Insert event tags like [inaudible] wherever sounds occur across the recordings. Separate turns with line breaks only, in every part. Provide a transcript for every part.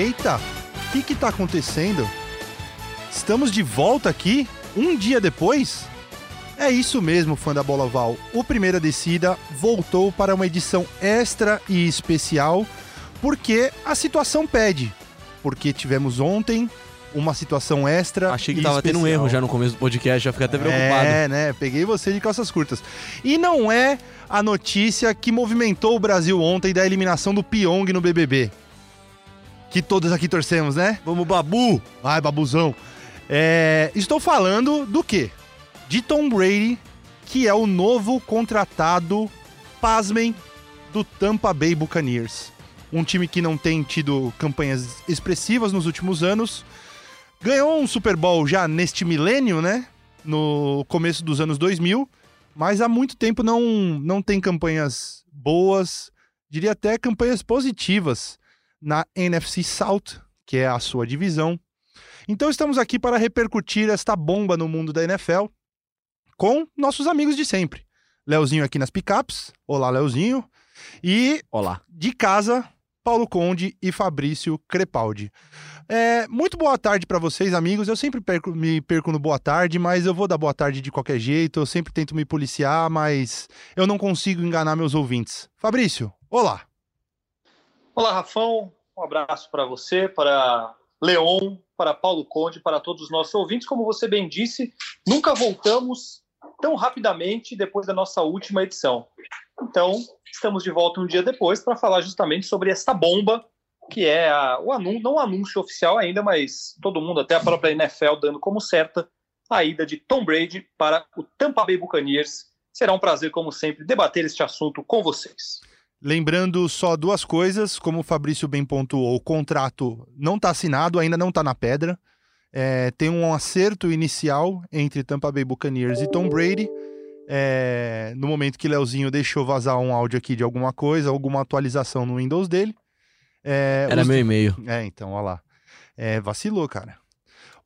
Eita, o que que tá acontecendo? Estamos de volta aqui, um dia depois? É isso mesmo, fã da Bola Val. O Primeira Descida voltou para uma edição extra e especial, porque a situação pede. Porque tivemos ontem uma situação extra.
Achei que
e
tava tendo um erro já no começo do podcast, já fiquei até preocupado.
É, né? Peguei você de calças curtas. E não é a notícia que movimentou o Brasil ontem da eliminação do Pyong no BBB. Que todos aqui torcemos, né?
Vamos, Babu!
Vai, babuzão. É, estou falando do quê? De Tom Brady, que é o novo contratado, pasmem, do Tampa Bay Buccaneers. Um time que não tem tido campanhas expressivas nos últimos anos. Ganhou um Super Bowl já neste milênio, né? No começo dos anos 2000. Mas há muito tempo não, não tem campanhas boas, diria até campanhas positivas na NFC South, que é a sua divisão. Então estamos aqui para repercutir esta bomba no mundo da NFL com nossos amigos de sempre. Leozinho aqui nas picapes. Olá, Leozinho. E
Olá.
de casa, Paulo Conde e Fabrício Crepaldi. É, muito boa tarde para vocês, amigos. Eu sempre perco- me perco no boa tarde, mas eu vou dar boa tarde de qualquer jeito. Eu sempre tento me policiar, mas eu não consigo enganar meus ouvintes. Fabrício, olá.
Olá, Rafão. Um abraço para você, para Leon, para Paulo Conde, para todos os nossos ouvintes. Como você bem disse, nunca voltamos tão rapidamente depois da nossa última edição. Então, estamos de volta um dia depois para falar justamente sobre essa bomba que é a, o anúncio, não o anúncio oficial ainda, mas todo mundo, até a própria NFL, dando como certa a ida de Tom Brady para o Tampa Bay Buccaneers. Será um prazer, como sempre, debater este assunto com vocês.
Lembrando só duas coisas, como o Fabrício bem pontuou, o contrato não está assinado, ainda não está na pedra. É, tem um acerto inicial entre Tampa Bay Buccaneers e Tom Brady. É, no momento que Leozinho deixou vazar um áudio aqui de alguma coisa, alguma atualização no Windows dele. É,
Era
os-
meu e-mail.
É, então, olha lá. É, vacilou, cara.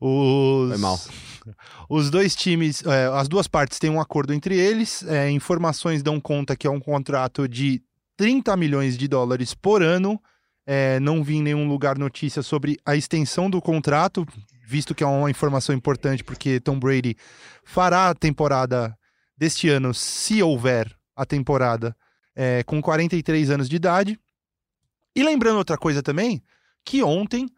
Os...
Foi mal. [laughs]
Os dois times, é, as duas partes têm um acordo entre eles. é, informações dão conta que é um contrato de 30 milhões de dólares por ano. É, não vi em nenhum lugar notícia sobre a extensão do contrato, visto que é uma informação importante, porque Tom Brady fará a temporada deste ano, se houver a temporada, é, com 43 anos de idade. E lembrando outra coisa também, que ontem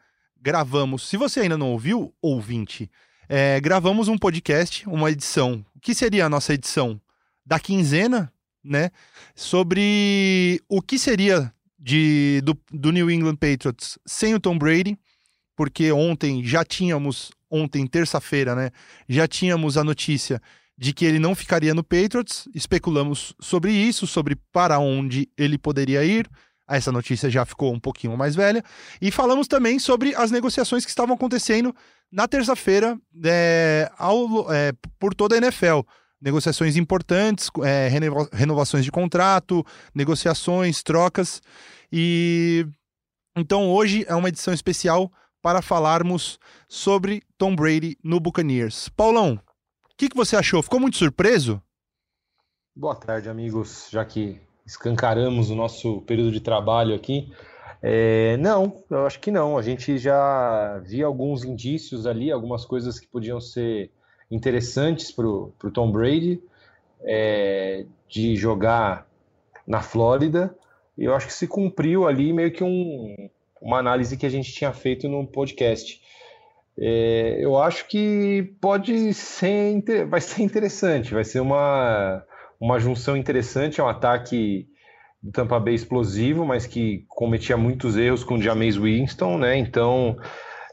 gravamos, se você ainda não ouviu, ouvinte, é, gravamos um podcast, uma edição, que seria a nossa edição da quinzena, né? Sobre o que seria de, do, do New England Patriots sem o Tom Brady, porque ontem já tínhamos, ontem, terça-feira, né? Já tínhamos a notícia de que ele não ficaria no Patriots, especulamos sobre isso, sobre para onde ele poderia ir. Essa notícia já ficou um pouquinho mais velha. E falamos também sobre as negociações que estavam acontecendo na terça-feira é, é, por toda a NFL. Negociações importantes, é, renova- renovações de contrato, negociações, trocas. E então hoje é uma edição especial para falarmos sobre Tom Brady no Buccaneers. Paulão, o que, que você achou? Ficou muito surpreso?
Boa tarde, amigos. Já que escancaramos o nosso período de trabalho aqui, é, não, eu acho que não. A gente já via alguns indícios ali, algumas coisas que podiam ser interessantes para o Tom Brady, é, de jogar na Flórida. E eu acho que se cumpriu ali meio que um- uma análise que a gente tinha feito no podcast. É, eu acho que pode ser, vai ser interessante, vai ser uma uma junção interessante, é um ataque do Tampa Bay explosivo, mas que cometia muitos erros com o Jameis Winston, né? Então,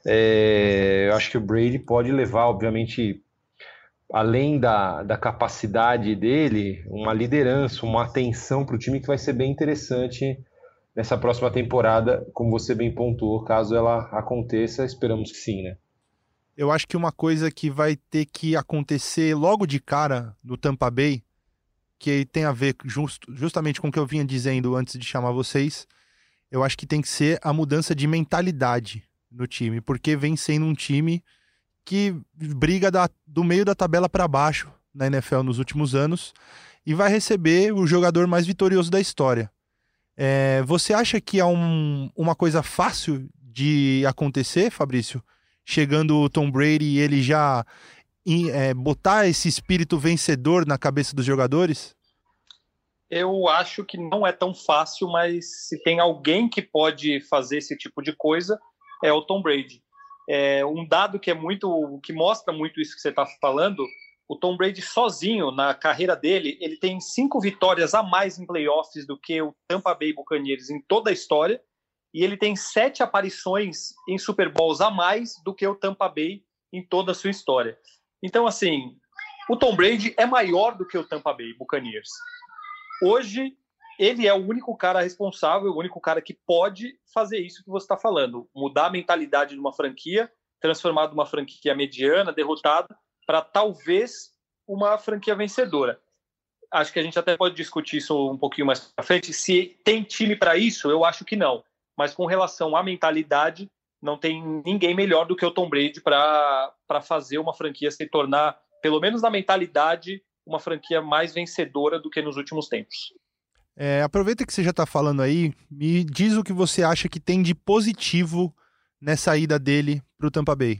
é, eu acho que o Brady pode levar, obviamente, além da, da capacidade dele, uma liderança, uma atenção para o time que vai ser bem interessante nessa próxima temporada, como você bem pontuou, caso ela aconteça, esperamos que sim, né?
Eu acho que uma coisa que vai ter que acontecer logo de cara no Tampa Bay, que tem a ver just- justamente com o que eu vinha dizendo antes de chamar vocês, eu acho que tem que ser a mudança de mentalidade no time, porque vem sendo um time que briga da- do meio da tabela para baixo na NFL nos últimos anos e vai receber o jogador mais vitorioso da história. É, você acha que é um- uma coisa fácil de acontecer, Fabrício? Chegando o Tom Brady e ele já é, botar esse espírito vencedor na cabeça dos jogadores?
Eu acho que não é tão fácil, mas se tem alguém que pode fazer esse tipo de coisa, é o Tom Brady. É, um dado que é muito, que mostra muito isso que você está falando, o Tom Brady sozinho na carreira dele, ele tem cinco vitórias a mais em playoffs do que o Tampa Bay Buccaneers em toda a história, e ele tem sete aparições em Super Bowls a mais do que o Tampa Bay em toda a sua história. Então, assim, o Tom Brady é maior do que o Tampa Bay Buccaneers. Hoje, ele é o único cara responsável, o único cara que pode fazer isso que você está falando, mudar a mentalidade de uma franquia, transformar de uma franquia mediana, derrotada, para talvez uma franquia vencedora. Acho que a gente até pode discutir isso um pouquinho mais para frente. Se tem time para isso, eu acho que não. Mas com relação à mentalidade, não tem ninguém melhor do que o Tom Brady para fazer uma franquia se tornar, pelo menos na mentalidade, uma franquia mais vencedora do que nos últimos tempos.
É, aproveita que você já está falando aí, me diz o que você acha que tem de positivo nessa ida dele para o Tampa Bay.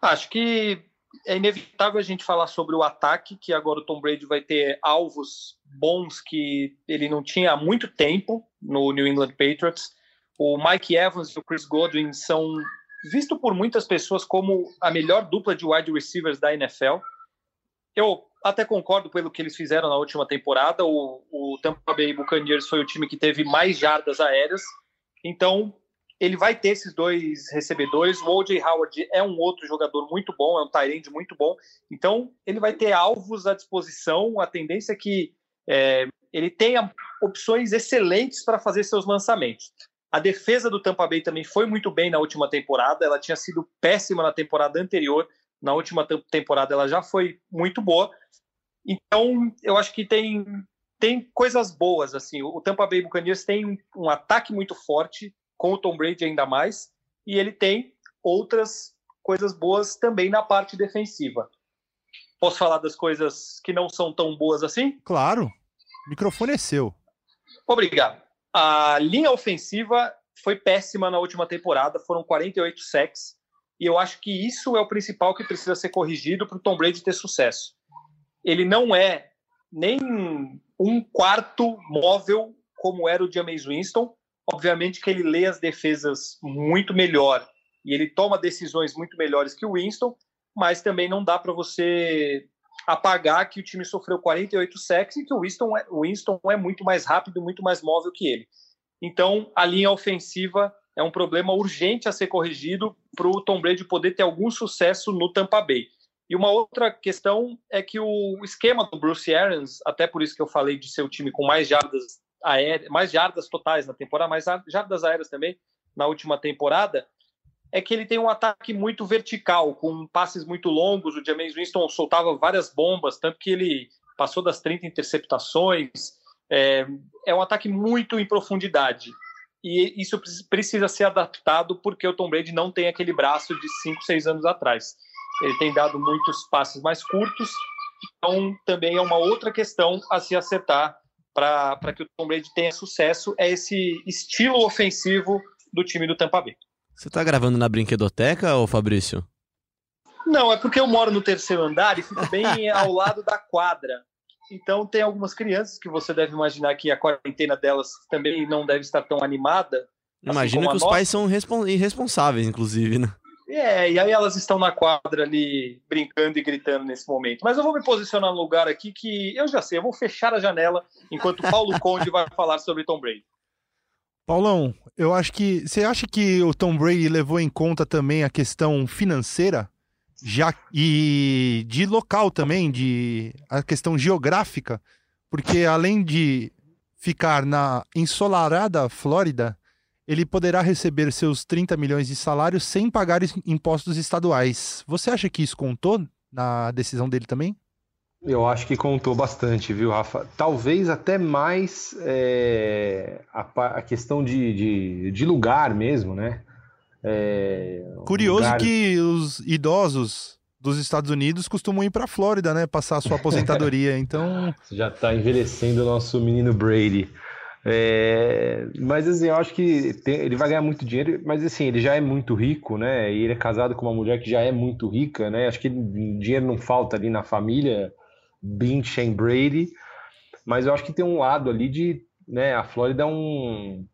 Acho que é inevitável a gente falar sobre o ataque, que agora o Tom Brady vai ter alvos bons que ele não tinha há muito tempo no New England Patriots. O Mike Evans e o Chris Godwin são vistos por muitas pessoas como a melhor dupla de wide receivers da NFL. Eu até concordo pelo que eles fizeram na última temporada. O, o Tampa Bay Buccaneers foi o time que teve mais jardas aéreas. Então, ele vai ter esses dois recebedores. O O.J. Howard é um outro jogador muito bom, é um Tyrande muito bom. Então, ele vai ter alvos à disposição. A tendência é que é, ele tenha opções excelentes para fazer seus lançamentos. A defesa do Tampa Bay também foi muito bem na última temporada. Ela tinha sido péssima na temporada anterior. Na última temporada ela já foi muito boa. Então, eu acho que tem, tem coisas boas. assim. O Tampa Bay Buccaneers tem um ataque muito forte, com o Tom Brady ainda mais, e ele tem outras coisas boas também na parte defensiva. Posso falar das coisas que não são tão boas assim?
Claro. O microfone é seu.
Obrigado. A linha ofensiva foi péssima na última temporada, foram 48 sacks, e eu acho que isso é o principal que precisa ser corrigido para o Tom Brady ter sucesso ele não é nem um quarto móvel como era o James Winston. Obviamente que ele lê as defesas muito melhor e ele toma decisões muito melhores que o Winston, mas também não dá para você apagar que o time sofreu 48 sacks e que o Winston, é, o Winston é muito mais rápido, muito mais móvel que ele. Então, a linha ofensiva é um problema urgente a ser corrigido para o Tom Brady poder ter algum sucesso no Tampa Bay. E uma outra questão é que o esquema do Bruce Arians, até por isso que eu falei de ser o time com mais jardas aéreas, mais jardas totais na temporada, mais jardas aéreas também na última temporada, é que ele tem um ataque muito vertical, com passes muito longos. O James Winston soltava várias bombas, tanto que ele passou das 30 interceptações. É, é um ataque muito em profundidade. E isso precisa ser adaptado porque o Tom Brady não tem aquele braço de 5, 6 anos atrás ele tem dado muitos passes mais curtos, então também é uma outra questão a se acertar para que o Tom Brady tenha sucesso, é esse estilo ofensivo do time do Tampa Bay.
Você está gravando na brinquedoteca, ou Fabrício?
Não, é porque eu moro no terceiro andar e fico bem [laughs] ao lado da quadra. Então tem algumas crianças que você deve imaginar que a quarentena delas também não deve estar tão animada.
Assim Imagina que os nossa. pais são irresponsáveis, inclusive, né?
É, e aí elas estão na quadra ali brincando e gritando nesse momento. Mas eu vou me posicionar no lugar aqui que eu já sei, eu vou fechar a janela enquanto Paulo [laughs] Conde vai falar sobre Tom Brady.
Paulão, eu acho que. Você acha que o Tom Brady levou em conta também a questão financeira? Já, e de local também, de a questão geográfica, porque além de ficar na ensolarada Flórida, ele poderá receber seus 30 milhões de salários sem pagar impostos estaduais. Você acha que isso contou na decisão dele também?
Eu acho que contou bastante, viu, Rafa? Talvez até mais é, a, a, questão de, de, de, lugar mesmo, né?
É, Curioso lugar... que os idosos dos Estados Unidos costumam ir para a Flórida, né? Passar a sua aposentadoria. [laughs] Então.
Já está envelhecendo o nosso menino Brady. É, mas assim, eu acho que tem, ele vai ganhar muito dinheiro, mas assim, ele já é muito rico, né? E ele é casado com uma mulher que já é muito rica, né? Acho que dinheiro não falta ali na família Bean Shane Brady, mas eu acho que tem um lado ali de, né? A Flórida é um,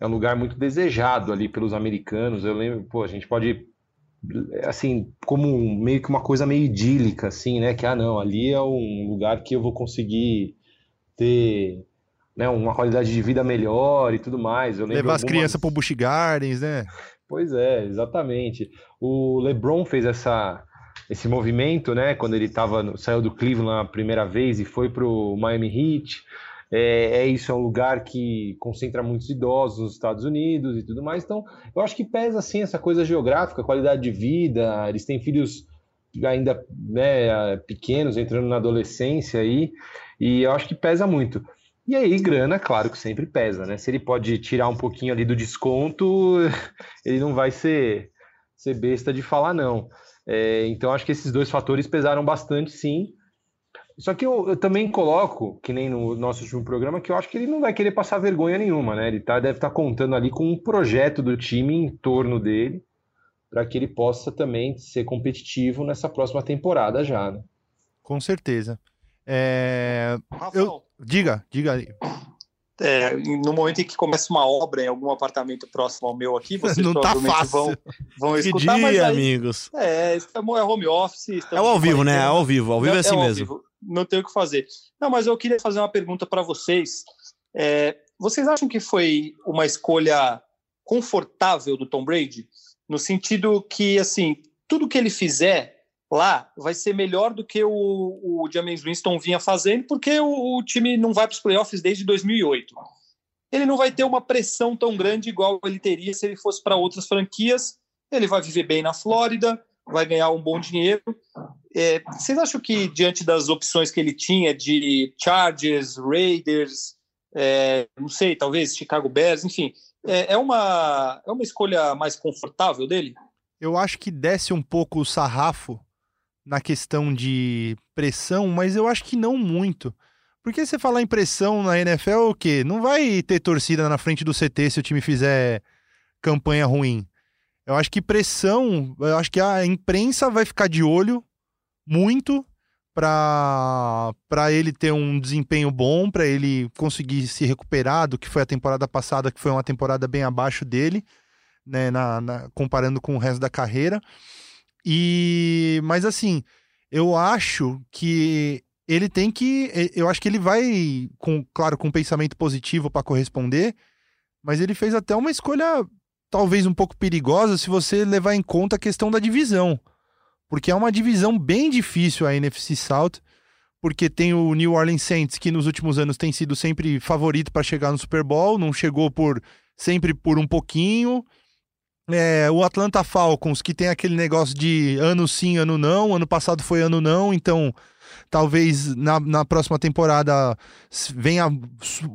é um lugar muito desejado ali pelos americanos. Eu lembro, pô, a gente pode assim, como meio que uma coisa meio idílica, assim, né? Que, ah, não, ali é um lugar que eu vou conseguir ter né, uma qualidade de vida melhor e tudo mais.
Eu Levar as crianças para o Busch Gardens, né?
Pois é, exatamente. O LeBron fez essa, esse movimento, né? Quando ele tava, saiu do Cleveland a primeira vez e foi para o Miami Heat. É, é, isso, é um lugar que concentra muitos idosos nos Estados Unidos e tudo mais. Então, eu acho que pesa assim essa coisa geográfica, qualidade de vida. Eles têm filhos ainda né, pequenos, entrando na adolescência aí, e eu acho que pesa muito. E aí, grana, claro que sempre pesa, né? Se ele pode tirar um pouquinho ali do desconto, [laughs] ele não vai ser, ser besta de falar não. É, então, acho que esses dois fatores pesaram bastante, sim. Só que eu, eu, também coloco, que nem no nosso último programa, que eu acho que ele não vai querer passar vergonha nenhuma, né? Ele tá, deve estar tá contando ali com um projeto do time em torno dele, para que ele possa também ser competitivo nessa próxima temporada já, né?
Com certeza. É... Eu... Diga, diga aí.
É, no momento em que começa uma obra em algum apartamento próximo ao meu aqui, vocês [laughs]
não tá
provavelmente
fácil.
vão, vão
que
escutar.
dia,
mas aí,
amigos.
É, estamos, é home office.
É ao vivo, né? É ao vivo. Ao vivo é, é assim mesmo.
Vivo. Não tem o que fazer. Não, mas eu queria fazer uma pergunta para vocês. É, vocês acham que foi uma escolha confortável do Tom Brady? No sentido que, assim, tudo que ele fizer lá vai ser melhor do que o, o James Winston vinha fazendo, porque o, o time não vai para os playoffs desde 2008. Ele não vai ter uma pressão tão grande igual ele teria se ele fosse para outras franquias. Ele vai viver bem na Flórida, vai ganhar um bom dinheiro. É, vocês acham que, diante das opções que ele tinha de Chargers, Raiders, é, não sei, talvez Chicago Bears, enfim, é, é, uma, é uma escolha mais confortável dele?
Eu acho que desce um pouco o sarrafo na questão de pressão, mas eu acho que não muito. Porque você falar em pressão na NFL, o quê? Não vai ter torcida na frente do CT se o time fizer campanha ruim. Eu acho que pressão, eu acho que a imprensa vai ficar de olho muito para ele ter um desempenho bom, para ele conseguir se recuperar do que foi a temporada passada, que foi uma temporada bem abaixo dele, né, na, na comparando com o resto da carreira. E mas assim, eu acho que ele tem que, eu acho que ele vai com, claro, com um pensamento positivo para corresponder, mas ele fez até uma escolha talvez um pouco perigosa se você levar em conta a questão da divisão. Porque é uma divisão bem difícil a NFC South, porque tem o New Orleans Saints que nos últimos anos tem sido sempre favorito para chegar no Super Bowl, não chegou por sempre por um pouquinho. É, o Atlanta Falcons, que tem aquele negócio de ano sim, ano não. Ano passado foi ano não, então talvez na, na próxima temporada venha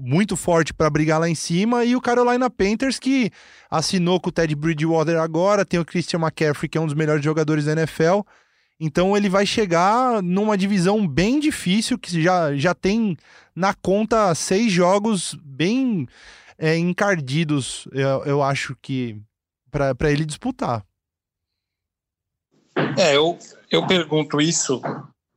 muito forte para brigar lá em cima. E o Carolina Panthers, que assinou com o Ted Bridgewater agora, tem o Christian McCaffrey, que é um dos melhores jogadores da NFL. Então ele vai chegar numa divisão bem difícil, que já, já tem na conta seis jogos bem é, encardidos, eu, eu acho que para ele disputar.
É, eu, eu pergunto isso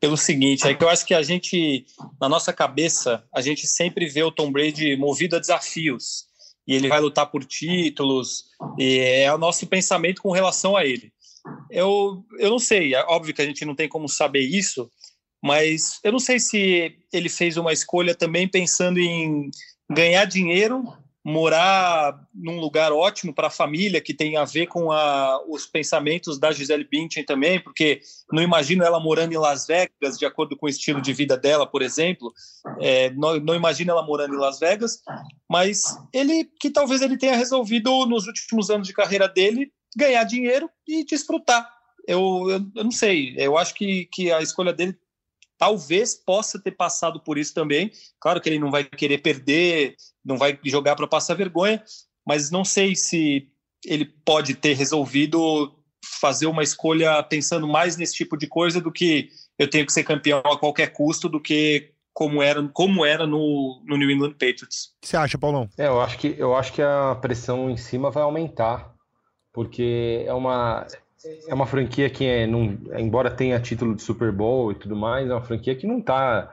pelo seguinte, é que eu acho que a gente, na nossa cabeça, a gente sempre vê o Tom Brady movido a desafios e ele vai lutar por títulos e é o nosso pensamento com relação a ele. Eu, eu não sei, é óbvio que a gente não tem como saber isso, mas eu não sei se ele fez uma escolha também pensando em ganhar dinheiro morar num lugar ótimo para a família, que tem a ver com a, os pensamentos da Gisele Bündchen também, porque não imagino ela morando em Las Vegas, de acordo com o estilo de vida dela, por exemplo, é, não, não imagino ela morando em Las Vegas, mas ele, que talvez ele tenha resolvido nos últimos anos de carreira dele, ganhar dinheiro e desfrutar. Eu, eu, eu não sei, eu acho que, que a escolha dele talvez possa ter passado por isso também. Claro que ele não vai querer perder, não vai jogar para passar vergonha, mas não sei se ele pode ter resolvido fazer uma escolha pensando mais nesse tipo de coisa do que eu tenho que ser campeão a qualquer custo do que como era, como era no, no New England Patriots.
O que você acha, Paulão?
É, eu acho que eu acho que a pressão em cima vai aumentar, porque é uma é uma franquia que é, não, embora tenha título de Super Bowl e tudo mais, é uma franquia que não está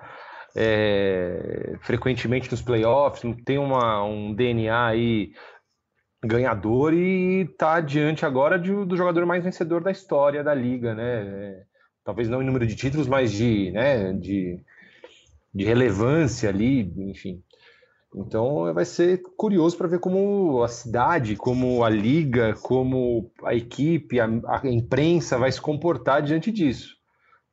é, frequentemente nos playoffs, não tem uma, um DNA aí ganhador e está diante agora de, do jogador mais vencedor da história da liga, né? Talvez não em número de títulos, mas de, né, de, de relevância ali, enfim. Então vai ser curioso para ver como a cidade, como a liga, como a equipe, a, a imprensa vai se comportar diante disso.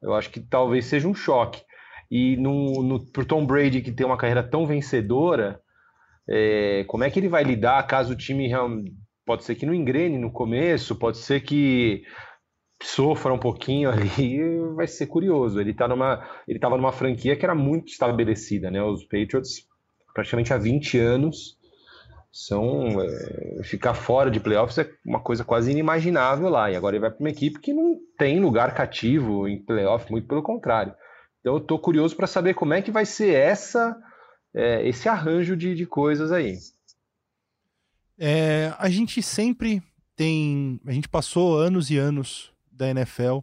Eu acho que talvez seja um choque. E no, no, Tom Brady, que tem uma carreira tão vencedora, é, como é que ele vai lidar caso o time pode ser que não engrene no começo, pode ser que sofra um pouquinho ali, vai ser curioso. Ele tá numa, ele estava numa franquia que era muito estabelecida, né? Os Patriots praticamente há 20 anos são é, ficar fora de playoffs é uma coisa quase inimaginável lá. E agora ele vai para uma equipe que não tem lugar cativo em playoff, muito pelo contrário. Então eu estou curioso para saber como é que vai ser essa é, esse arranjo de, de coisas aí.
É, a gente sempre tem, a gente passou anos e anos da NFL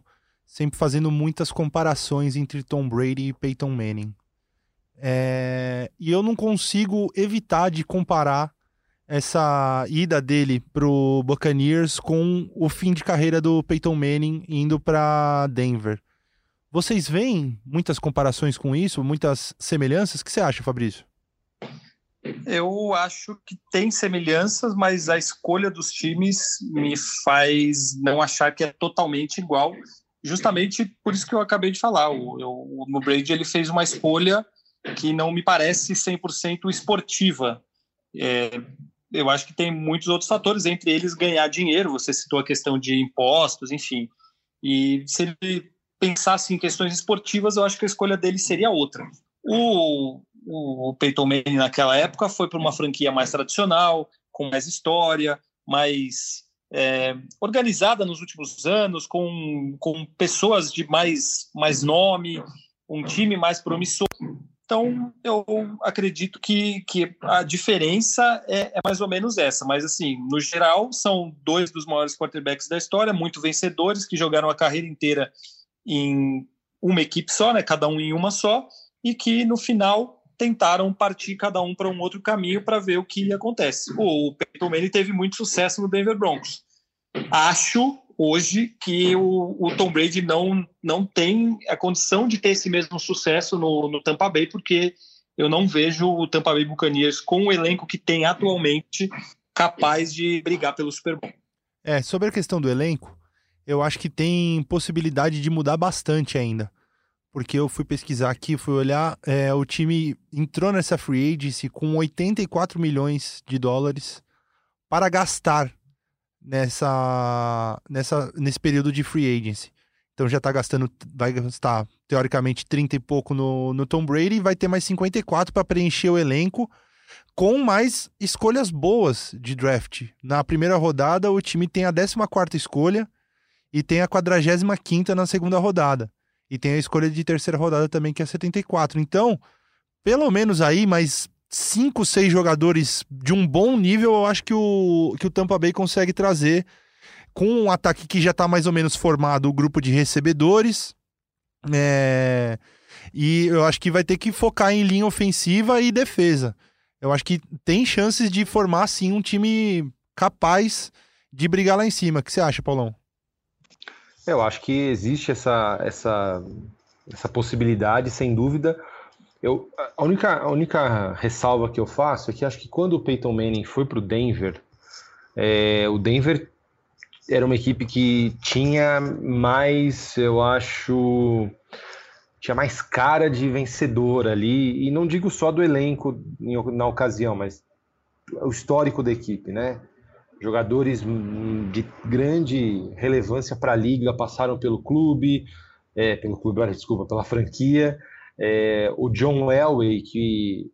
sempre fazendo muitas comparações entre Tom Brady e Peyton Manning. É, e eu não consigo evitar de comparar essa ida dele pro Buccaneers com o fim de carreira do Peyton Manning indo para Denver. Vocês veem muitas comparações com isso, muitas semelhanças? O que você acha, Fabrício?
Eu acho que tem semelhanças, mas a escolha dos times me faz não achar que é totalmente igual. Justamente por isso que eu acabei de falar. O, o, o Brady ele fez uma escolha que não me parece 100% esportiva. É, eu acho que tem muitos outros fatores, entre eles ganhar dinheiro. Você citou a questão de impostos, enfim. E se ele pensasse em questões esportivas, eu acho que a escolha dele seria outra. O, o Peyton Manning naquela época foi para uma franquia mais tradicional, com mais história, mais é, organizada nos últimos anos, com, com pessoas de mais, mais nome, um time mais promissor. Então, eu acredito que, que a diferença é, é, mais ou menos essa. Mas, assim, no geral, são dois dos maiores quarterbacks da história, muito vencedores, que jogaram a carreira inteira em uma equipe só, né, cada um em uma só, e que no final tentaram partir cada um para um outro caminho para ver o que acontece. O Peyton Manning teve muito sucesso no Denver Broncos. Acho hoje que o, o, Tom Brady não, não tem a condição de ter esse mesmo sucesso no, no Tampa Bay, porque eu não vejo o Tampa Bay Buccaneers com o elenco que tem atualmente capaz de brigar pelo Super Bowl.
É, sobre a questão do elenco, eu acho que tem possibilidade de mudar bastante ainda. Porque eu fui pesquisar aqui, fui olhar, é, o time entrou nessa free agency com 84 milhões de dólares para gastar nessa, nessa, nesse período de free agency. Então já tá gastando, vai gastar teoricamente 30 e pouco no, no Tom Brady e vai ter mais 54 para preencher o elenco com mais escolhas boas de draft. Na primeira rodada, o time tem a 14 escolha e tem a 45 na segunda rodada. E tem a escolha de terceira rodada também, que é 74. Então, pelo menos aí, mais cinco, seis jogadores de um bom nível, eu acho que o, que o Tampa Bay consegue trazer com um ataque que já está mais ou menos formado, o grupo de recebedores. É... E eu acho que vai ter que focar em linha ofensiva e defesa. Eu acho que tem chances de formar, sim, um time capaz de brigar lá em cima. O que você acha, Paulão?
Eu acho que existe essa, essa, essa possibilidade, sem dúvida. Eu, a, única, a única ressalva que eu faço é que acho que quando o Peyton Manning foi para o Denver, é, o Denver era uma equipe que tinha mais, eu acho, tinha mais cara de vencedor ali, e não digo só do elenco na ocasião, mas o histórico da equipe, né? jogadores de grande relevância para a liga passaram pelo clube, é, pelo clube, desculpa, pela franquia. É, o John Elway, que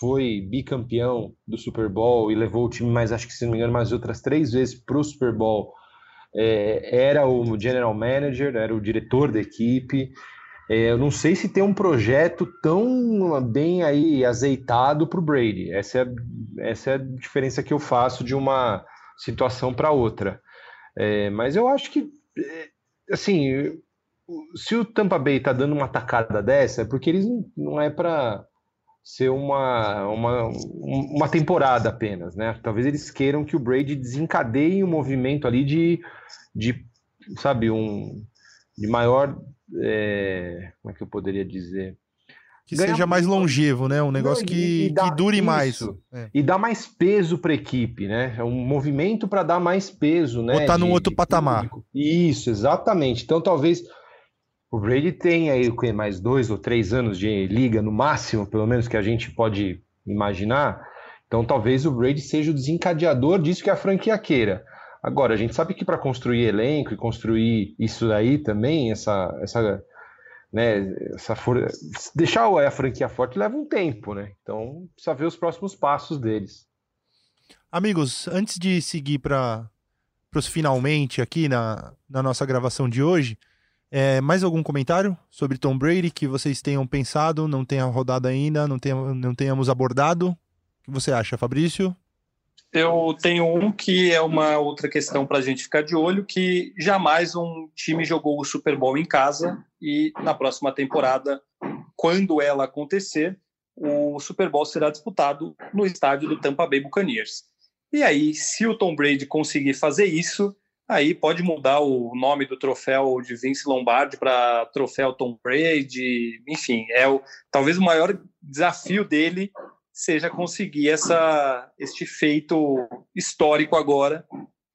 foi bicampeão do Super Bowl e levou o time mais, acho que se não me engano, mais outras três vezes para o Super Bowl, é, era o general manager, era o diretor da equipe. É, eu não sei se tem um projeto tão bem aí azeitado para o Brady. Essa é, essa é a diferença que eu faço de uma situação para outra. É, mas eu acho que, é, assim, se o Tampa Bay está dando uma tacada dessa, é porque eles não é para ser uma, uma, uma temporada apenas, né? Talvez eles queiram que o Brady desencadeie um movimento ali de, de sabe, um de maior, é, como é que eu poderia dizer?
Que seja mais longevo, né? Um negócio não, que, e dá, que dure isso, mais.
É. E dá mais peso para a equipe, né? É um movimento para dar mais peso, né?
Botar num outro patamar. Público.
Isso, exatamente. Então talvez o Brady tem aí mais dois ou três anos de liga no máximo, pelo menos que a gente pode imaginar. Então talvez o Brady seja o desencadeador disso que a franquia queira. Agora, a gente sabe que para construir elenco e construir isso aí também, essa, essa, né, essa for... deixar a franquia forte leva um tempo, né? Então precisa ver os próximos passos deles.
Amigos, antes de seguir para os finalmente aqui na, na nossa gravação de hoje, é, mais algum comentário sobre Tom Brady que vocês tenham pensado, não tenha rodado ainda, não, tenha, não tenhamos abordado? O que você acha, Fabrício?
Eu tenho um que é uma outra questão para a gente ficar de olho, que jamais um time jogou o Super Bowl em casa e na próxima temporada, quando ela acontecer, o Super Bowl será disputado no estádio do Tampa Bay Buccaneers. E aí, se o Tom Brady conseguir fazer isso, Aí pode mudar o nome do troféu de Vince Lombardi para troféu Tom Brady, enfim, é o, talvez o maior desafio dele seja conseguir essa, este feito histórico agora,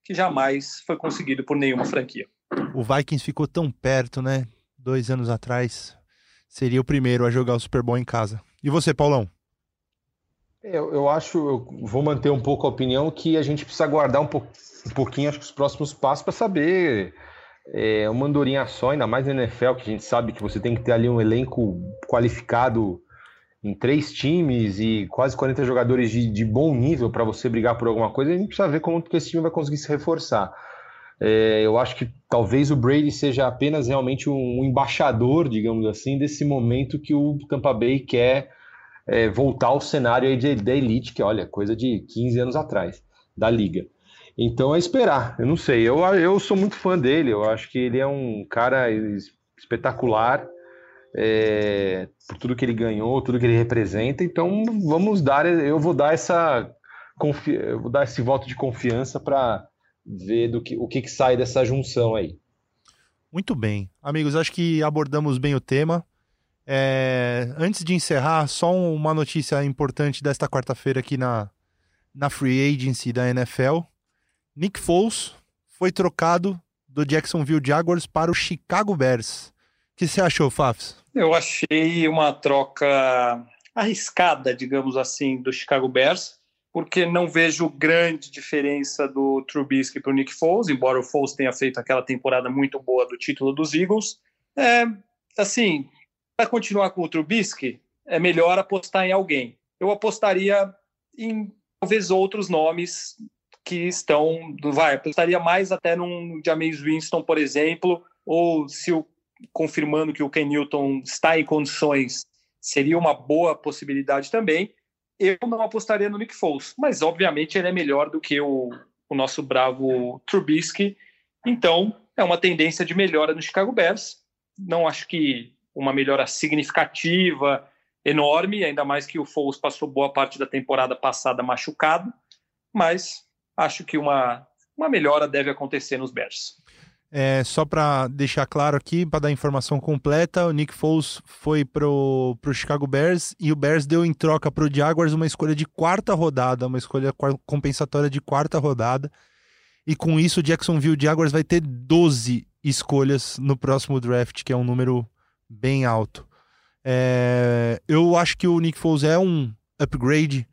que jamais foi conseguido por nenhuma franquia.
O Vikings ficou tão perto, né? Dois anos atrás. Seria o primeiro a jogar o Super Bowl em casa. E você, Paulão?
Eu, eu acho, eu vou manter um pouco a opinião que a gente precisa guardar um um pouquinho, acho que os próximos passos para saber é, uma andorinha só, ainda mais na NFL, que a gente sabe que você tem que ter ali um elenco qualificado em três times e quase 40 jogadores de, de bom nível para você brigar por alguma coisa, a gente precisa ver como que esse time vai conseguir se reforçar. É, eu acho que talvez o Brady seja apenas realmente um embaixador, digamos assim, desse momento que o Tampa Bay quer é, voltar ao cenário aí de, da elite, que olha, coisa de 15 anos atrás, da liga. Então é esperar. Eu não sei. Eu, eu sou muito fã dele. Eu acho que ele é um cara espetacular é, por tudo que ele ganhou, tudo que ele representa. Então vamos dar. Eu vou dar essa eu vou dar esse voto de confiança para ver do que, o que, que sai dessa junção aí.
Muito bem, amigos. Acho que abordamos bem o tema. É, antes de encerrar, só uma notícia importante desta quarta-feira aqui na, na Free Agency da NFL. Nick Foles foi trocado do Jacksonville Jaguars para o Chicago Bears. O que você achou, Fafs?
Eu achei uma troca arriscada, digamos assim, do Chicago Bears, porque não vejo grande diferença do Trubisky para o Nick Foles, embora o Foles tenha feito aquela temporada muito boa do título dos Eagles. É, assim, para continuar com o Trubisky, é melhor apostar em alguém. Eu apostaria em talvez outros nomes que estão, vai, apostaria mais até num James Winston, por exemplo, ou se o, confirmando que o Ken Newton está em condições, seria uma boa possibilidade também. Eu não apostaria no Nick Foles, mas obviamente ele é melhor do que o, o nosso bravo Trubisky, então é uma tendência de melhora no Chicago Bears. Não acho que uma melhora significativa, enorme, ainda mais que o Foles passou boa parte da temporada passada machucado, mas acho que uma, uma melhora deve acontecer nos Bears.
É, só para deixar claro aqui, para dar informação completa, o Nick Foles foi pro, pro Chicago Bears e o Bears deu em troca pro Jaguars uma escolha de quarta rodada, uma escolha compensatória de quarta rodada. E com isso, o Jacksonville Jaguars vai ter 12 escolhas no próximo draft, que é um número bem alto. É, eu acho que o Nick Foles é um upgrade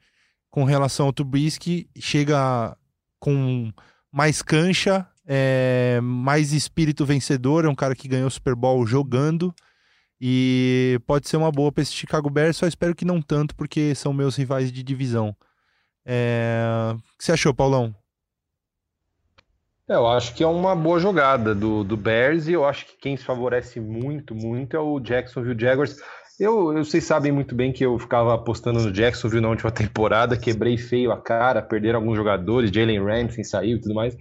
com relação ao Trubisky, chega com mais cancha, é, mais espírito vencedor, é um cara que ganhou o Super Bowl jogando e pode ser uma boa para esse Chicago Bears, só espero que não tanto, porque são meus rivais de divisão. É... O que você achou, Paulão?
É, eu acho que é uma boa jogada do, do Bears e eu acho que quem se favorece muito, muito é o Jacksonville Jaguars. Eu, eu, vocês sabem muito bem que eu ficava apostando no Jacksonville na última [laughs] temporada, quebrei feio a cara, perderam alguns jogadores, Jalen Ramsey saiu e tudo mais.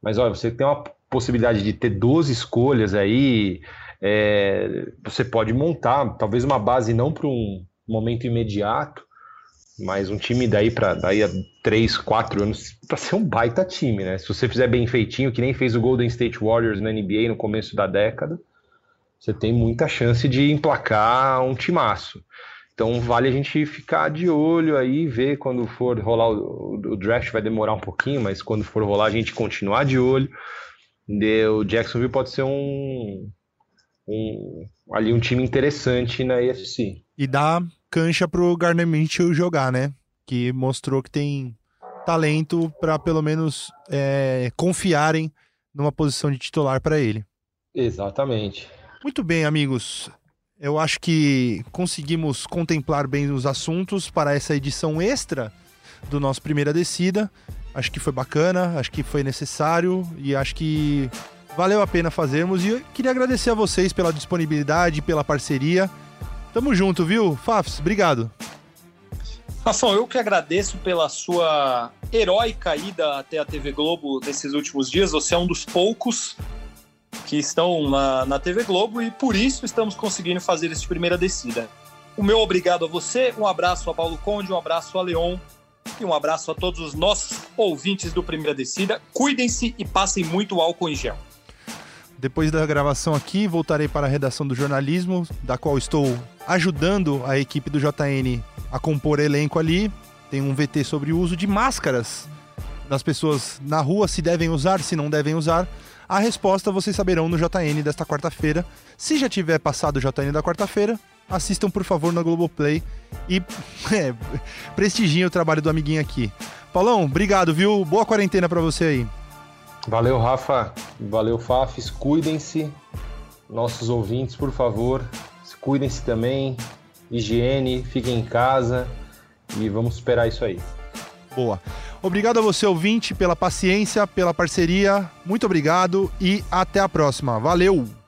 Mas olha, você tem uma possibilidade de ter 12 escolhas aí, é, você pode montar talvez uma base não para um momento imediato, mas um time daí para daí a 3, 4 anos para ser um baita time, né? Se você fizer bem feitinho, que nem fez o Golden State Warriors na NBA no começo da década, você tem muita chance de emplacar um timaço. Então vale a gente ficar de olho aí, ver quando for rolar o, o draft vai demorar um pouquinho, mas quando for rolar a gente continuar de olho. O Jacksonville pode ser um, um ali um time interessante na AFC.
E dá cancha pro Garner Mitchell jogar, né? Que mostrou que tem talento para pelo menos é, confiarem numa posição de titular para ele.
Exatamente.
Muito bem, amigos. Eu acho que conseguimos contemplar bem os assuntos para essa edição extra do nosso Primeira Descida. Acho que foi bacana, acho que foi necessário e acho que valeu a pena fazermos. E eu queria agradecer a vocês pela disponibilidade, pela parceria. Tamo junto, viu? Fafs, obrigado.
Rafão, eu que agradeço pela sua heróica ida até a TV Globo nesses últimos dias. Você é um dos poucos que estão na, na TV Globo e por isso estamos conseguindo fazer essa primeira descida. O meu obrigado a você, um abraço a Paulo Conde, um abraço a Leon e um abraço a todos os nossos ouvintes do Primeira Descida. Cuidem-se e passem muito álcool em gel.
Depois da gravação aqui, voltarei para a redação do jornalismo, da qual estou ajudando a equipe do JN a compor elenco ali. Tem um VT sobre o uso de máscaras das pessoas na rua, se devem usar, se não devem usar. A resposta vocês saberão no JN desta quarta-feira. Se já tiver passado o JN da quarta-feira, assistam por favor na Globoplay e [laughs] é, prestigiem o trabalho do amiguinho aqui. Paulão, obrigado, viu? Boa quarentena para você aí.
Valeu, Rafa. Valeu, Fafs. Cuidem-se. Nossos ouvintes, por favor, cuidem-se também. Higiene, fiquem em casa e vamos esperar isso aí.
Boa. Obrigado a você, ouvinte, pela paciência, pela parceria. Muito obrigado e até a próxima. Valeu!